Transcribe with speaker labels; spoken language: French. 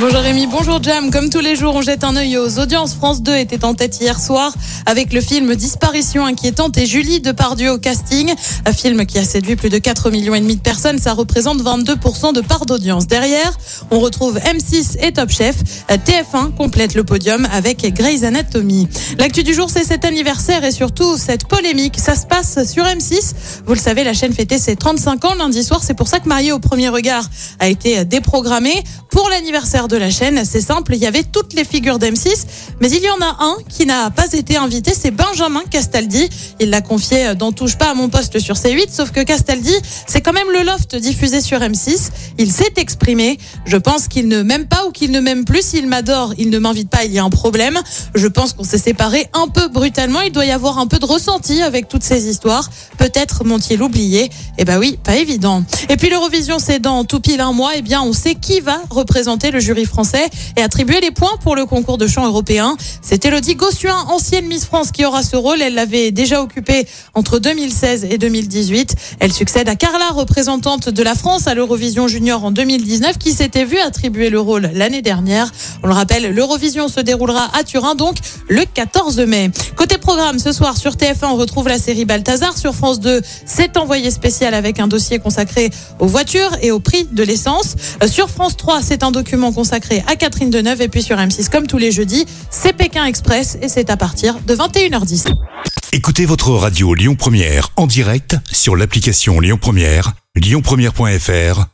Speaker 1: Bonjour Rémi, bonjour Jam. Comme tous les jours, on jette un œil aux audiences. France 2 était en tête hier soir avec le film Disparition inquiétante et Julie Depardieu au casting. Un film qui a séduit plus de 4 millions et demi de personnes. Ça représente 22% de part d'audience. Derrière, on retrouve M6 et Top Chef. TF1 complète le podium avec Grey's Anatomy. L'actu du jour, c'est cet anniversaire et surtout cette polémique. Ça se passe sur M6. Vous le savez, la chaîne fêtait ses 35 ans lundi soir. C'est pour ça que Marié au premier regard a été déprogrammé. Pour l'anniversaire de la chaîne, c'est simple, il y avait toutes les figures d'M6, mais il y en a un qui n'a pas été invité, c'est Benjamin Castaldi. Il l'a confié dans Touche pas à mon poste sur C8, sauf que Castaldi, c'est quand même le loft diffusé sur M6. Il s'est exprimé. Je pense qu'il ne m'aime pas ou qu'il ne m'aime plus. S'il m'adore, il ne m'invite pas, il y a un problème. Je pense qu'on s'est séparés un peu brutalement. Il doit y avoir un peu de ressenti avec toutes ces histoires. Peut-être m'ont-ils oublié. Eh ben oui, pas évident. Et puis l'Eurovision, c'est dans tout pile un mois. Eh bien, on sait qui va représenter le jury français et attribuer les points pour le concours de chant européen. C'est Elodie Gossuin, ancienne Miss France, qui aura ce rôle. Elle l'avait déjà occupé entre 2016 et 2018. Elle succède à Carla, représentante de la France à l'Eurovision Junior en 2019, qui s'était vue attribuer le rôle l'année dernière. On le rappelle, l'Eurovision se déroulera à Turin, donc le 14 mai. Côté programme, ce soir sur TF1, on retrouve la série Balthazar. Sur France 2, c'est envoyé spécial avec un dossier consacré aux voitures et au prix de l'essence. Euh, Sur France 3, c'est un document consacré à Catherine Deneuve. Et puis sur M6, comme tous les jeudis, c'est Pékin Express et c'est à partir de 21h10.
Speaker 2: Écoutez votre radio Lyon Première en direct sur l'application Lyon Première, lyonpremière.fr